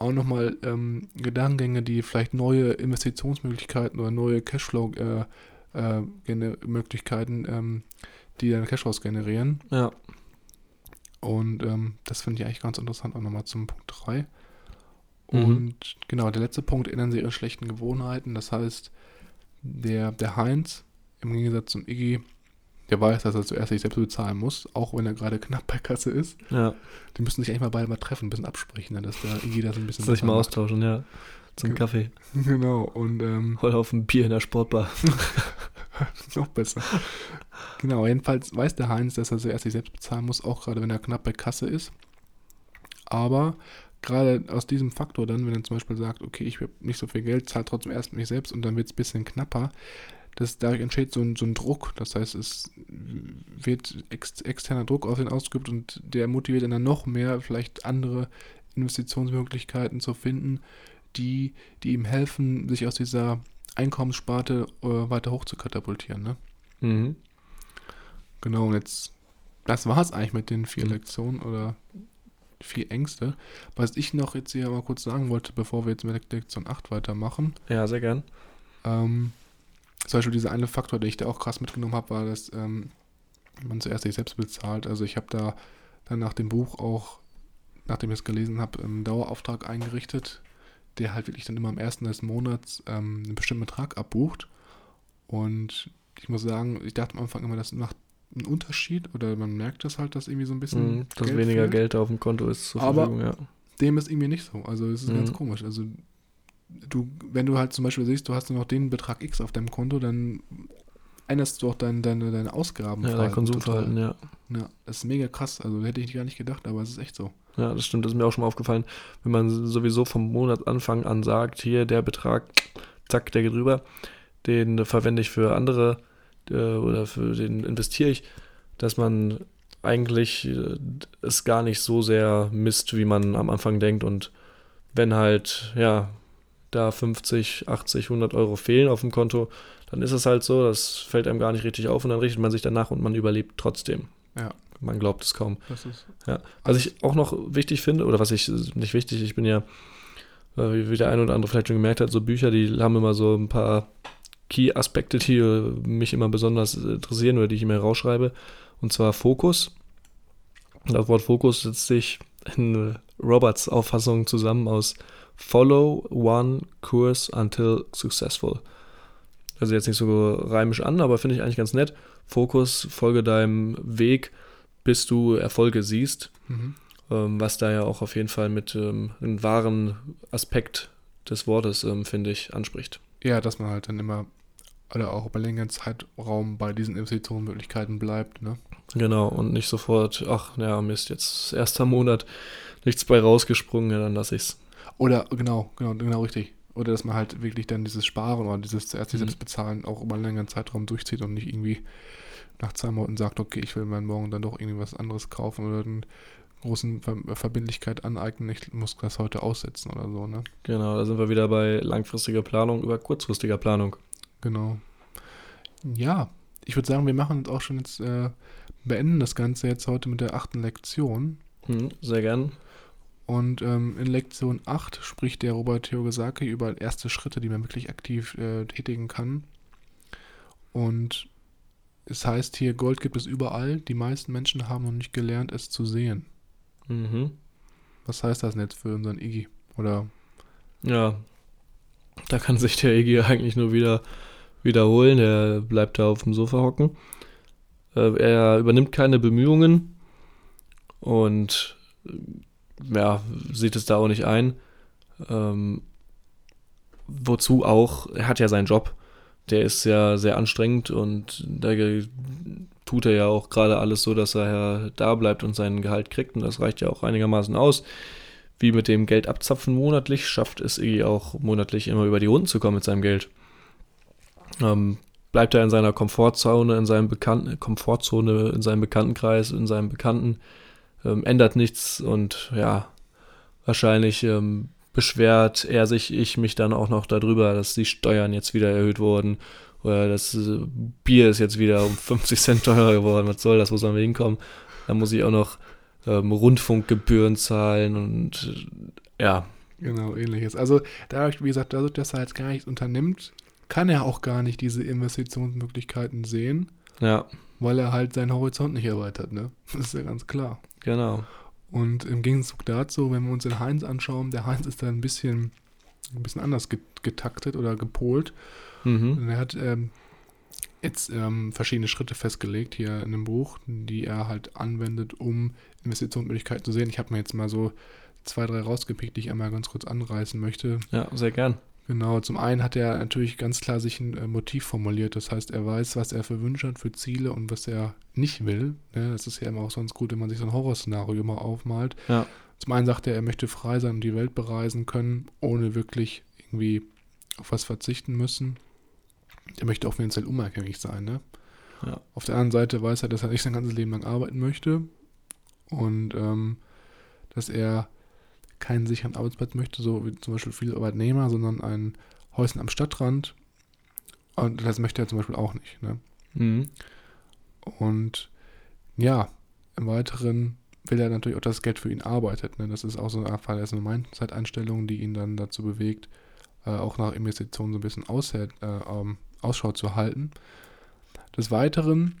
auch nochmal ähm, Gedankengänge, die vielleicht neue Investitionsmöglichkeiten oder neue Cashflow-Möglichkeiten, ähm, die dann Cashflows generieren. ja. Und ähm, das finde ich eigentlich ganz interessant auch nochmal zum Punkt 3. Mhm. Und genau, der letzte Punkt, ändern Sie Ihre schlechten Gewohnheiten. Das heißt, der, der Heinz, im Gegensatz zum Iggy, der weiß, dass er zuerst sich selbst bezahlen muss, auch wenn er gerade knapp bei Kasse ist. ja. Die müssen sich eigentlich mal beide mal treffen, ein bisschen absprechen, ne, dass der Iggy das ein bisschen Soll ich mal macht. austauschen, ja. Zum Ge- Kaffee. Genau, und ähm, Oder auf ein Bier in der Sportbar. noch besser. Genau, jedenfalls weiß der Heinz, dass er zuerst sich selbst bezahlen muss, auch gerade wenn er knapp bei Kasse ist. Aber gerade aus diesem Faktor dann, wenn er zum Beispiel sagt, okay, ich habe nicht so viel Geld, zahle trotzdem erst mich selbst und dann wird es ein bisschen knapper, das, dadurch entsteht so ein, so ein Druck. Das heißt, es wird ex, externer Druck auf ihn ausgeübt und der motiviert ihn dann noch mehr, vielleicht andere Investitionsmöglichkeiten zu finden, die, die ihm helfen, sich aus dieser Einkommenssparte äh, weiter hoch zu katapultieren. Ne? Mhm. Genau, und jetzt, das war es eigentlich mit den vier Mhm. Lektionen oder vier Ängste. Was ich noch jetzt hier mal kurz sagen wollte, bevor wir jetzt mit Lektion 8 weitermachen, Ja, sehr gern. ähm, zum Beispiel dieser eine Faktor, den ich da auch krass mitgenommen habe, war, dass ähm, man zuerst sich selbst bezahlt. Also ich habe da dann nach dem Buch auch, nachdem ich es gelesen habe, einen Dauerauftrag eingerichtet, der halt wirklich dann immer am ersten des Monats ähm, einen bestimmten Betrag abbucht. Und ich muss sagen, ich dachte am Anfang immer, das macht einen Unterschied oder man merkt das halt, dass irgendwie so ein bisschen Mhm. Dass weniger fehlt. Geld auf dem Konto ist zur Aber- Verfügung, ja. Dem ist irgendwie nicht so. Also es ist ganz Mhm. komisch. Also du, wenn du halt zum Beispiel siehst, du hast nur noch den Betrag X auf deinem Konto, dann änderst du auch dein, deine, deine Ausgaben. Ja, dein Konsumverhalten, ja. Ja, das ist mega krass. Also hätte ich gar nicht gedacht, aber es ist echt so. Ja, das stimmt, das ist mir auch schon mal aufgefallen. Wenn man sowieso vom Monatsanfang an sagt, hier der Betrag, zack, der geht rüber, den verwende ich für andere äh, oder für den investiere ich, dass man eigentlich äh, es gar nicht so sehr misst, wie man am Anfang denkt. Und wenn halt, ja, da 50, 80, 100 Euro fehlen auf dem Konto, dann ist es halt so, das fällt einem gar nicht richtig auf und dann richtet man sich danach und man überlebt trotzdem. Ja. Man glaubt es kaum. Ja, was ich auch noch wichtig finde, oder was ich nicht wichtig, ich bin ja, äh, wie- wie der eine oder andere vielleicht schon gemerkt hat, so Bücher, die haben immer so ein paar Key-Aspekte, die äh, mich immer besonders interessieren oder die ich immer rausschreibe. Und zwar Fokus. Das Wort Fokus setzt sich in Roberts Auffassung zusammen aus Follow one course until successful. Also jetzt nicht so reimisch an, aber finde ich eigentlich ganz nett. Fokus, folge deinem Weg, bis du Erfolge siehst Mhm. ähm, was da ja auch auf jeden Fall mit ähm, einem wahren Aspekt des Wortes, ähm, finde ich, anspricht. Ja, dass man halt dann immer oder auch über längeren Zeitraum bei diesen Investitionsmöglichkeiten bleibt, ne? Genau, und nicht sofort, ach, ja, Mist, jetzt erster Monat, nichts bei rausgesprungen, ja, dann lasse ich's. Oder genau, genau, genau richtig. Oder dass man halt wirklich dann dieses Sparen oder dieses zuerst sich Mhm. selbst bezahlen auch über einen längeren Zeitraum durchzieht und nicht irgendwie nach zwei Monaten sagt, okay, ich will mir morgen dann doch irgendwie was anderes kaufen oder eine großen Ver Verbindlichkeit aneignen, ich muss das heute aussetzen oder so, ne? Genau, da sind wir wieder bei langfristiger Planung über kurzfristiger Planung. Genau. Ja, ich würde sagen, wir machen uns auch schon jetzt, äh, beenden das Ganze jetzt heute mit der achten Lektion. Hm, sehr gern. Und ähm, in Lektion 8 spricht der Robert Kiyosaki über erste Schritte, die man wirklich aktiv äh, tätigen kann. Und es heißt hier, Gold gibt es überall. Die meisten Menschen haben noch nicht gelernt, es zu sehen. Mhm. Was heißt das denn jetzt für unseren Iggy? Oder Ja, da kann sich der Iggy eigentlich nur wieder wiederholen. Er bleibt da auf dem Sofa hocken. Äh, er übernimmt keine Bemühungen und ja, sieht es da auch nicht ein. Ähm, wozu auch, er hat ja seinen Job. Der ist ja sehr anstrengend und da tut er ja auch gerade alles so, dass er ja da bleibt und sein Gehalt kriegt und das reicht ja auch einigermaßen aus wie mit dem Geld abzapfen monatlich, schafft es Iggy auch monatlich immer über die Runden zu kommen mit seinem Geld. Ähm, bleibt er in seiner Komfortzone, in seinem Bekannten, Komfortzone, in seinem Bekanntenkreis, in seinem Bekannten, ähm, ändert nichts und ja, wahrscheinlich ähm, beschwert er sich, ich mich dann auch noch darüber, dass die Steuern jetzt wieder erhöht wurden oder das äh, Bier ist jetzt wieder um 50 Cent teurer geworden. Was soll das? Wo sollen wir hinkommen? Da muss ich auch noch ähm, Rundfunkgebühren zahlen und äh, ja. Genau, ähnliches. Also dadurch, wie gesagt, dadurch, dass er jetzt gar nichts unternimmt, kann er auch gar nicht diese Investitionsmöglichkeiten sehen. Ja. Weil er halt seinen Horizont nicht erweitert, ne? Das ist ja ganz klar. Genau. Und im Gegenzug dazu, wenn wir uns den Heinz anschauen, der Heinz ist da ein bisschen, ein bisschen anders getaktet oder gepolt. Mhm. Und er hat ähm, jetzt ähm, verschiedene Schritte festgelegt hier in dem Buch, die er halt anwendet, um Investitionsmöglichkeiten zu sehen. Ich habe mir jetzt mal so zwei, drei rausgepickt, die ich einmal ganz kurz anreißen möchte. Ja, sehr gern. Genau, zum einen hat er natürlich ganz klar sich ein äh, Motiv formuliert. Das heißt, er weiß, was er für Wünsche hat, für Ziele und was er nicht will. Ne? Das ist ja immer auch sonst gut, wenn man sich so ein Horrorszenario immer aufmalt. Ja. Zum einen sagt er, er möchte frei sein und die Welt bereisen können, ohne wirklich irgendwie auf was verzichten müssen. Er möchte auch finanziell unabhängig sein. Ne? Ja. Auf der anderen Seite weiß er, dass er nicht sein ganzes Leben lang arbeiten möchte und ähm, dass er keinen sicheren Arbeitsplatz möchte, so wie zum Beispiel viele Arbeitnehmer, sondern ein Häuschen am Stadtrand. Und das möchte er zum Beispiel auch nicht. Ne? Mhm. Und ja, im Weiteren will er natürlich auch, dass das Geld für ihn arbeitet. Ne? Das ist auch so ein Fall, das ist eine Mindset-Einstellung, die ihn dann dazu bewegt, äh, auch nach Investitionen so ein bisschen aushält, äh, ähm, Ausschau zu halten. Des Weiteren,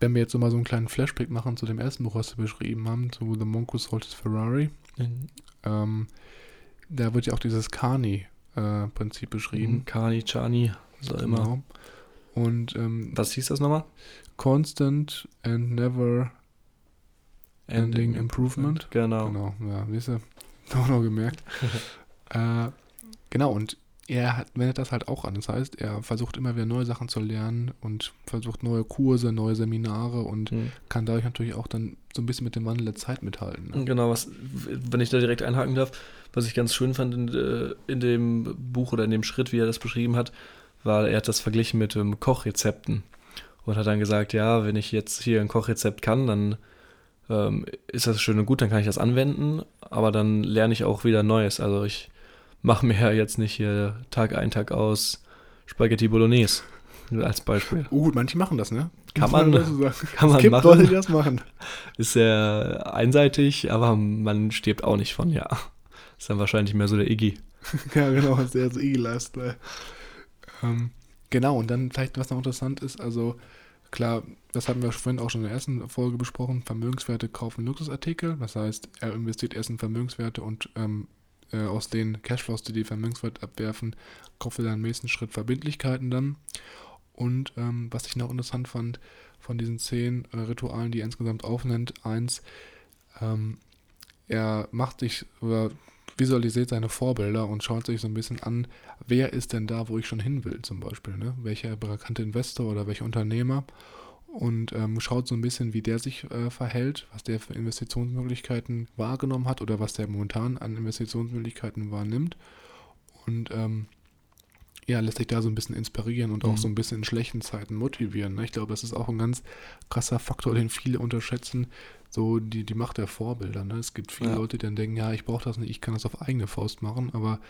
wenn wir jetzt nochmal so einen kleinen Flashback machen zu dem ersten Buch, was wir beschrieben haben, zu The Monk Who Sold His Ferrari, Mhm. Ähm, da wird ja auch dieses Kani-Prinzip äh, beschrieben. Mhm, Kani, Chani, so genau. immer. Und ähm, was hieß das nochmal? Constant and never ending, ending improvement. Genau. Genau, ja, wie ist er? Auch noch gemerkt. äh, genau, und er hat, wendet das halt auch an. Das heißt, er versucht immer wieder neue Sachen zu lernen und versucht neue Kurse, neue Seminare und mhm. kann dadurch natürlich auch dann so ein bisschen mit dem Wandel der Zeit mithalten. Ne? Genau, was, wenn ich da direkt einhaken darf, was ich ganz schön fand in, äh, in dem Buch oder in dem Schritt, wie er das beschrieben hat, war, er hat das verglichen mit ähm, Kochrezepten und hat dann gesagt, ja, wenn ich jetzt hier ein Kochrezept kann, dann ähm, ist das schön und gut, dann kann ich das anwenden, aber dann lerne ich auch wieder Neues. Also ich mache mir ja jetzt nicht hier Tag ein, Tag aus Spaghetti Bolognese als Beispiel. Uh, manche machen das, ne? Kann man, kann man es gibt machen. Leute, die das machen. Ist sehr einseitig, aber man stirbt auch nicht von, ja. Ist dann wahrscheinlich mehr so der Iggy. ja, genau, ist der so Iggy-Lifestyle. Ähm, genau, und dann vielleicht, was noch interessant ist, also klar, das hatten wir vorhin auch schon in der ersten Folge besprochen, Vermögenswerte kaufen Luxusartikel. Das heißt, er investiert erst in Vermögenswerte und ähm, äh, aus den Cashflows, die die Vermögenswert abwerfen, kauft er dann im nächsten Schritt Verbindlichkeiten dann. Und ähm, was ich noch interessant fand, von diesen zehn äh, Ritualen, die er insgesamt aufnimmt, eins, ähm, er macht sich oder visualisiert seine Vorbilder und schaut sich so ein bisschen an, wer ist denn da, wo ich schon hin will, zum Beispiel. Ne? Welcher bekannte Investor oder welcher Unternehmer und ähm, schaut so ein bisschen, wie der sich äh, verhält, was der für Investitionsmöglichkeiten wahrgenommen hat oder was der momentan an Investitionsmöglichkeiten wahrnimmt. Und ähm, ja, lässt sich da so ein bisschen inspirieren und mhm. auch so ein bisschen in schlechten Zeiten motivieren. Ne? Ich glaube, das ist auch ein ganz krasser Faktor, den viele unterschätzen, so die, die Macht der Vorbilder. Ne? Es gibt viele ja. Leute, die dann denken, ja, ich brauche das nicht, ich kann das auf eigene Faust machen, aber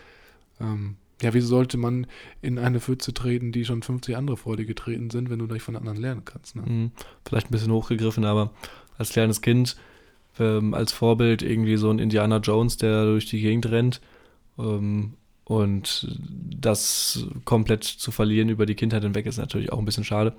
ähm, ja, wieso sollte man in eine Pfütze treten, die schon 50 andere vor dir getreten sind, wenn du nicht von anderen lernen kannst? Ne? Mhm. Vielleicht ein bisschen hochgegriffen, aber als kleines Kind, ähm, als Vorbild irgendwie so ein Indiana Jones, der durch die Gegend rennt ähm, und das komplett zu verlieren über die Kindheit hinweg ist natürlich auch ein bisschen schade.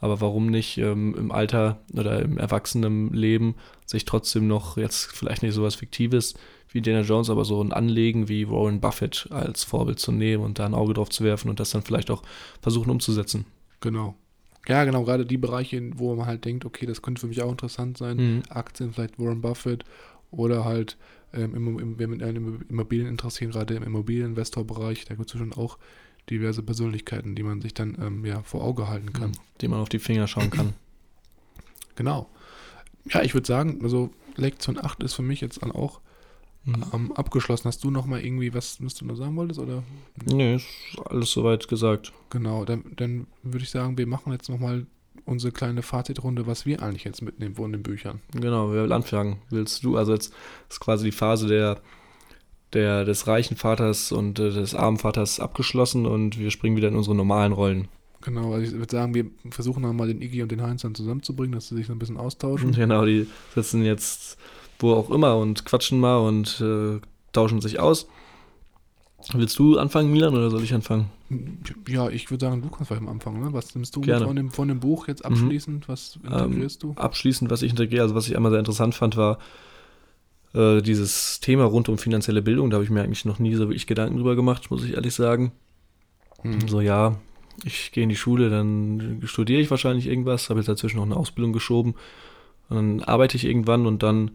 Aber warum nicht ähm, im Alter oder im Erwachsenenleben sich trotzdem noch jetzt vielleicht nicht sowas Fiktives wie Indiana Jones, aber so ein Anlegen wie Warren Buffett als Vorbild zu nehmen und da ein Auge drauf zu werfen und das dann vielleicht auch versuchen umzusetzen. Genau. Ja, genau, gerade die Bereiche, wo man halt denkt, okay, das könnte für mich auch interessant sein. Mhm. Aktien, vielleicht Warren Buffett oder halt, ähm, im, im, wenn wir an Immobilien interessieren, gerade im Immobilieninvestorbereich, da gibt es schon auch diverse Persönlichkeiten, die man sich dann ähm, ja, vor Auge halten kann. Mhm. Die man auf die Finger schauen kann. Genau. Ja, ich würde sagen, also Lektion 8 ist für mich jetzt dann auch Mhm. ähm, abgeschlossen. Hast du noch mal irgendwie was, was du noch sagen wolltest? Oder? Nee, ist alles soweit gesagt. Genau, dann, dann würde ich sagen, wir machen jetzt noch mal unsere kleine Fazitrunde, was wir eigentlich jetzt mitnehmen von den Büchern. Genau, wer will anfangen? Willst du? Also jetzt ist quasi die Phase der, der des reichen Vaters und äh, des armen Vaters abgeschlossen und wir springen wieder in unsere normalen Rollen. Genau, also ich würde sagen, wir versuchen dann mal den Iggy und den Heinz dann zusammenzubringen, dass sie sich so ein bisschen austauschen. Genau, die sitzen jetzt wo auch immer und quatschen mal und äh, tauschen sich aus. Willst du anfangen, Milan, oder soll ich anfangen? Ja, ich würde sagen, du kannst vielleicht am Anfang, ne? Was nimmst du von dem, von dem Buch jetzt abschließend? Was integrierst du? Abschließend, was ich integriere, also was ich einmal sehr interessant fand, war äh, dieses Thema rund um finanzielle Bildung. Da habe ich mir eigentlich noch nie so wirklich Gedanken drüber gemacht, muss ich ehrlich sagen. Hm. So, ja, ich gehe in die Schule, dann studiere ich wahrscheinlich irgendwas, habe jetzt dazwischen noch eine Ausbildung geschoben. Und dann arbeite ich irgendwann und dann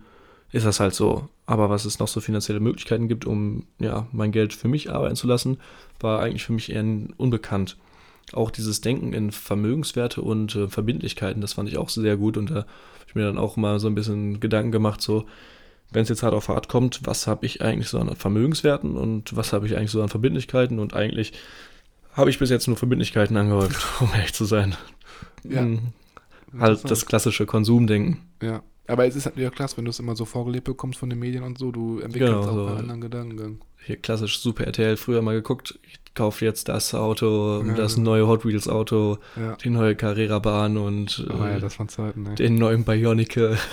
ist das halt so. Aber was es noch so finanzielle Möglichkeiten gibt, um ja, mein Geld für mich arbeiten zu lassen, war eigentlich für mich eher unbekannt. Auch dieses Denken in Vermögenswerte und äh, Verbindlichkeiten, das fand ich auch sehr gut. Und da habe ich mir dann auch mal so ein bisschen Gedanken gemacht, so, wenn es jetzt hart auf hart kommt, was habe ich eigentlich so an Vermögenswerten und was habe ich eigentlich so an Verbindlichkeiten? Und eigentlich habe ich bis jetzt nur Verbindlichkeiten angehäuft, um ehrlich zu sein. Ja. Hm, halt das klassische Konsumdenken. Ja. Aber es ist halt ja klasse, wenn du es immer so vorgelebt bekommst von den Medien und so, du entwickelst Genau, auch so. einen anderen Gedankengang. Hier klassisch Super RTL früher mal geguckt, ich kaufe jetzt das Auto, Ja, das genau. neue Hot Wheels Auto, Ja. die neue Carrera-Bahn und Aber äh, ja, das waren Zeiten, ne? den neuen Bionicle.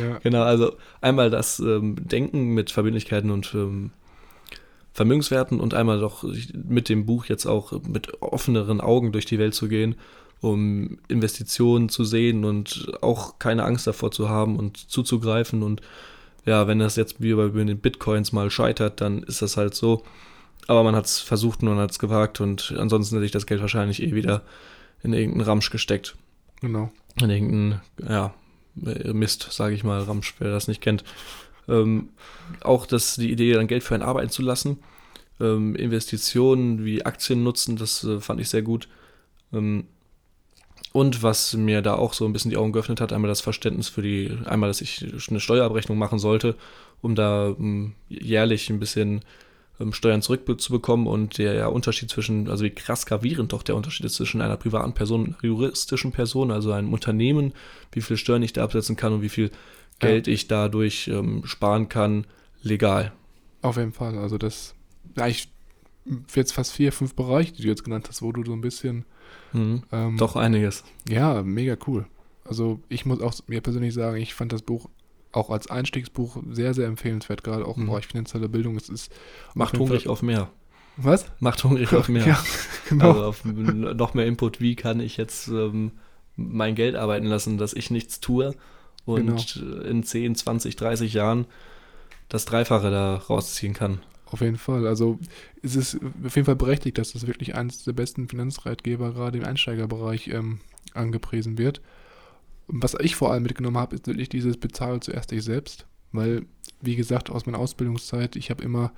Ja. genau, also einmal das ähm, Denken mit Verbindlichkeiten und ähm, Vermögenswerten und einmal doch mit dem Buch jetzt auch mit offeneren Augen durch die Welt zu gehen, um Investitionen zu sehen und auch keine Angst davor zu haben und zuzugreifen. Und ja, wenn das jetzt wie bei den Bitcoins mal scheitert, dann ist das halt so. Aber man hat es versucht und man hat es gewagt und ansonsten hätte ich das Geld wahrscheinlich eh wieder in irgendeinen Ramsch gesteckt. Genau. In irgendeinen, ja, Mist, sage ich mal, Ramsch, wer das nicht kennt. Ähm, auch das, die Idee, dann Geld für einen arbeiten zu lassen. Ähm, Investitionen wie Aktien nutzen, das äh, fand ich sehr gut. Ähm, und was mir da auch so ein bisschen die Augen geöffnet hat, einmal das Verständnis für die, einmal, dass ich eine Steuerabrechnung machen sollte, um da ähm, jährlich ein bisschen ähm, Steuern zurückzubekommen und der Unterschied zwischen, also wie krass gravierend doch der Unterschied ist zwischen einer privaten Person und einer juristischen Person, also einem Unternehmen, wie viel Steuern ich da absetzen kann und wie viel Ja. Geld ich dadurch ähm, sparen kann, legal. Auf jeden Fall. Also das, ja, ich jetzt fast vier, fünf Bereiche, die du jetzt genannt hast, wo du so ein bisschen Mhm. ähm, Doch einiges. Ja, mega cool. Also ich muss auch mir persönlich sagen, ich fand das Buch auch als Einstiegsbuch sehr, sehr empfehlenswert, gerade auch im Mhm. Bereich finanzielle Bildung. Es ist Macht auf hungrig Fall- auf mehr. Was? Macht hungrig auf mehr. Ja, genau. Also auf noch mehr Input, wie kann ich jetzt ähm, mein Geld arbeiten lassen, dass ich nichts tue und äh, in 10, 20, 30 Jahren das Dreifache da rausziehen kann. Auf jeden Fall. Also es ist auf jeden Fall berechtigt, dass das wirklich eines der besten Finanzratgeber gerade im Einsteigerbereich ähm, angepriesen wird. Was ich vor allem mitgenommen habe, ist wirklich dieses Bezahle zuerst dich selbst. Weil, wie gesagt, aus meiner Ausbildungszeit, ich habe immer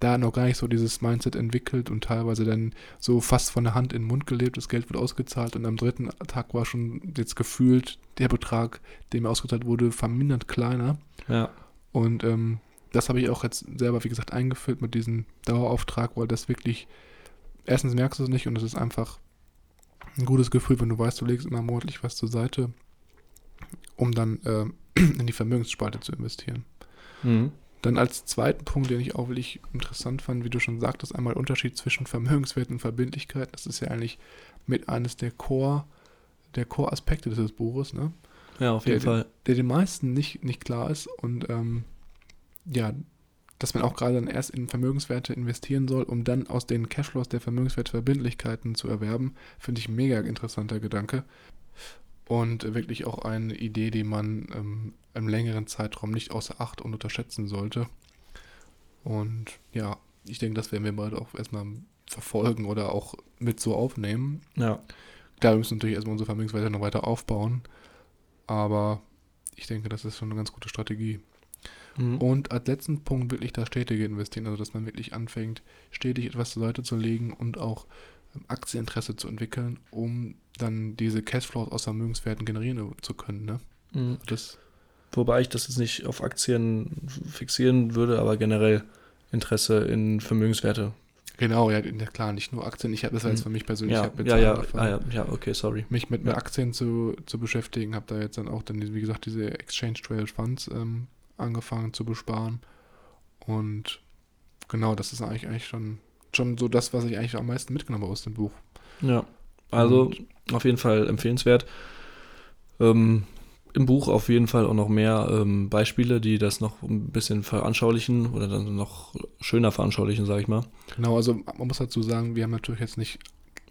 da noch gar nicht so dieses Mindset entwickelt und teilweise dann so fast von der Hand in den Mund gelebt. Das Geld wird ausgezahlt und am dritten Tag war schon jetzt gefühlt der Betrag, der mir ausgezahlt wurde, vermindert kleiner. Ja. Und ähm, das habe ich auch jetzt selber, wie gesagt, eingeführt mit diesem Dauerauftrag, weil das wirklich, erstens merkst du es nicht und es ist einfach ein gutes Gefühl, wenn du weißt, du legst immer monatlich was zur Seite, um dann äh, in die Vermögensspalte zu investieren. Mhm. Dann als zweiten Punkt, den ich auch wirklich interessant fand, wie du schon sagtest, einmal Unterschied zwischen Vermögenswerten und Verbindlichkeit. Das ist ja eigentlich mit eines der Core, der Core-Aspekte dieses Buches, ne? Ja, auf jeden Ja, Fall. der den meisten nicht, nicht klar ist und ähm, ja, dass man auch gerade dann erst in Vermögenswerte investieren soll, um dann aus den Cashflows der Vermögenswerte Verbindlichkeiten zu erwerben, finde ich ein mega interessanter Gedanke und wirklich auch eine Idee, die man ähm, im längeren Zeitraum nicht außer Acht und unterschätzen sollte. Und ja, ich denke, das werden wir bald auch erstmal verfolgen oder auch mit so aufnehmen. Ja. Klar, wir müssen natürlich erstmal unsere Vermögenswerte noch weiter aufbauen. Aber ich denke, das ist schon eine ganz gute Strategie. Mhm. Und als letzten Punkt wirklich das stetige Investieren, also dass man wirklich anfängt, stetig etwas zur Seite zu legen und auch ähm, Aktieninteresse zu entwickeln, um dann diese Cashflows aus Vermögenswerten generieren zu können. Ne? Mhm. Das, wobei ich das jetzt nicht auf Aktien fixieren würde, aber generell Interesse in Vermögenswerte. Genau, ja, klar, nicht nur Aktien. Ich habe das jetzt Hm. für mich persönlich. Ja, ich hab jetzt ja, ja, ah, ja, ja, okay, sorry. mich mit, mit. Aktien zu, zu beschäftigen. Habe da jetzt dann auch dann, wie gesagt, diese Exchange Traded Funds ähm, angefangen zu besparen. Und genau, das ist eigentlich, eigentlich schon, schon so das, was ich eigentlich am meisten mitgenommen habe aus dem Buch. Ja, also Und- auf jeden Fall empfehlenswert. Ähm, Im Buch auf jeden Fall auch noch mehr ähm, Beispiele, die das noch ein bisschen veranschaulichen oder dann noch schöner veranschaulichen, sage ich mal. Genau, also man muss dazu sagen, wir haben natürlich jetzt nicht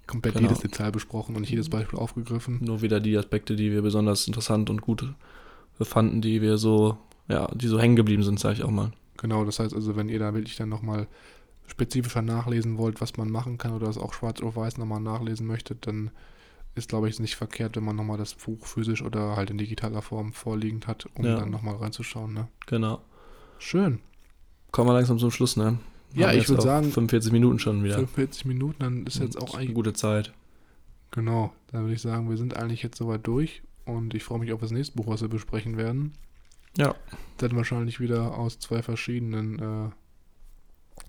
komplett Genau. jedes Detail besprochen und nicht jedes Beispiel aufgegriffen. Nur wieder die Aspekte, die wir besonders interessant und gut fanden, die wir so, ja, die so hängen geblieben sind, sage ich auch mal. Genau, das heißt also, wenn ihr da wirklich dann nochmal spezifischer nachlesen wollt, was man machen kann oder es auch schwarz auf weiß nochmal nachlesen möchtet, dann ist, glaube ich, nicht verkehrt, wenn man nochmal das Buch physisch oder halt in digitaler Form vorliegend hat, um Ja. dann nochmal reinzuschauen. Ne? Genau. Schön. Kommen wir langsam zum Schluss, ne? Ja, Haben ich jetzt würd auch sagen- 45 Minuten schon wieder. 45 Minuten, dann ist jetzt auch eine eigentlich. gute Zeit. Genau, dann würde ich sagen, wir sind eigentlich jetzt soweit durch und ich freue mich auf das nächste Buch, was wir besprechen werden. Ja. Dann wahrscheinlich wieder aus zwei verschiedenen äh,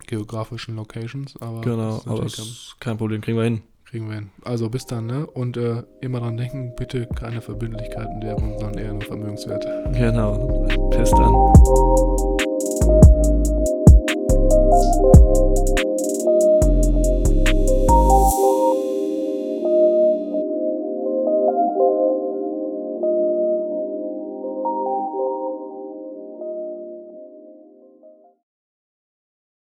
geografischen Locations. Aber genau, ist aber ist kein Problem, kriegen wir hin. Kriegen wir hin. Also bis dann, ne? Und äh, immer dran denken, bitte keine Verbindlichkeiten der sondern eher nur Vermögenswerte. Genau. Bis dann.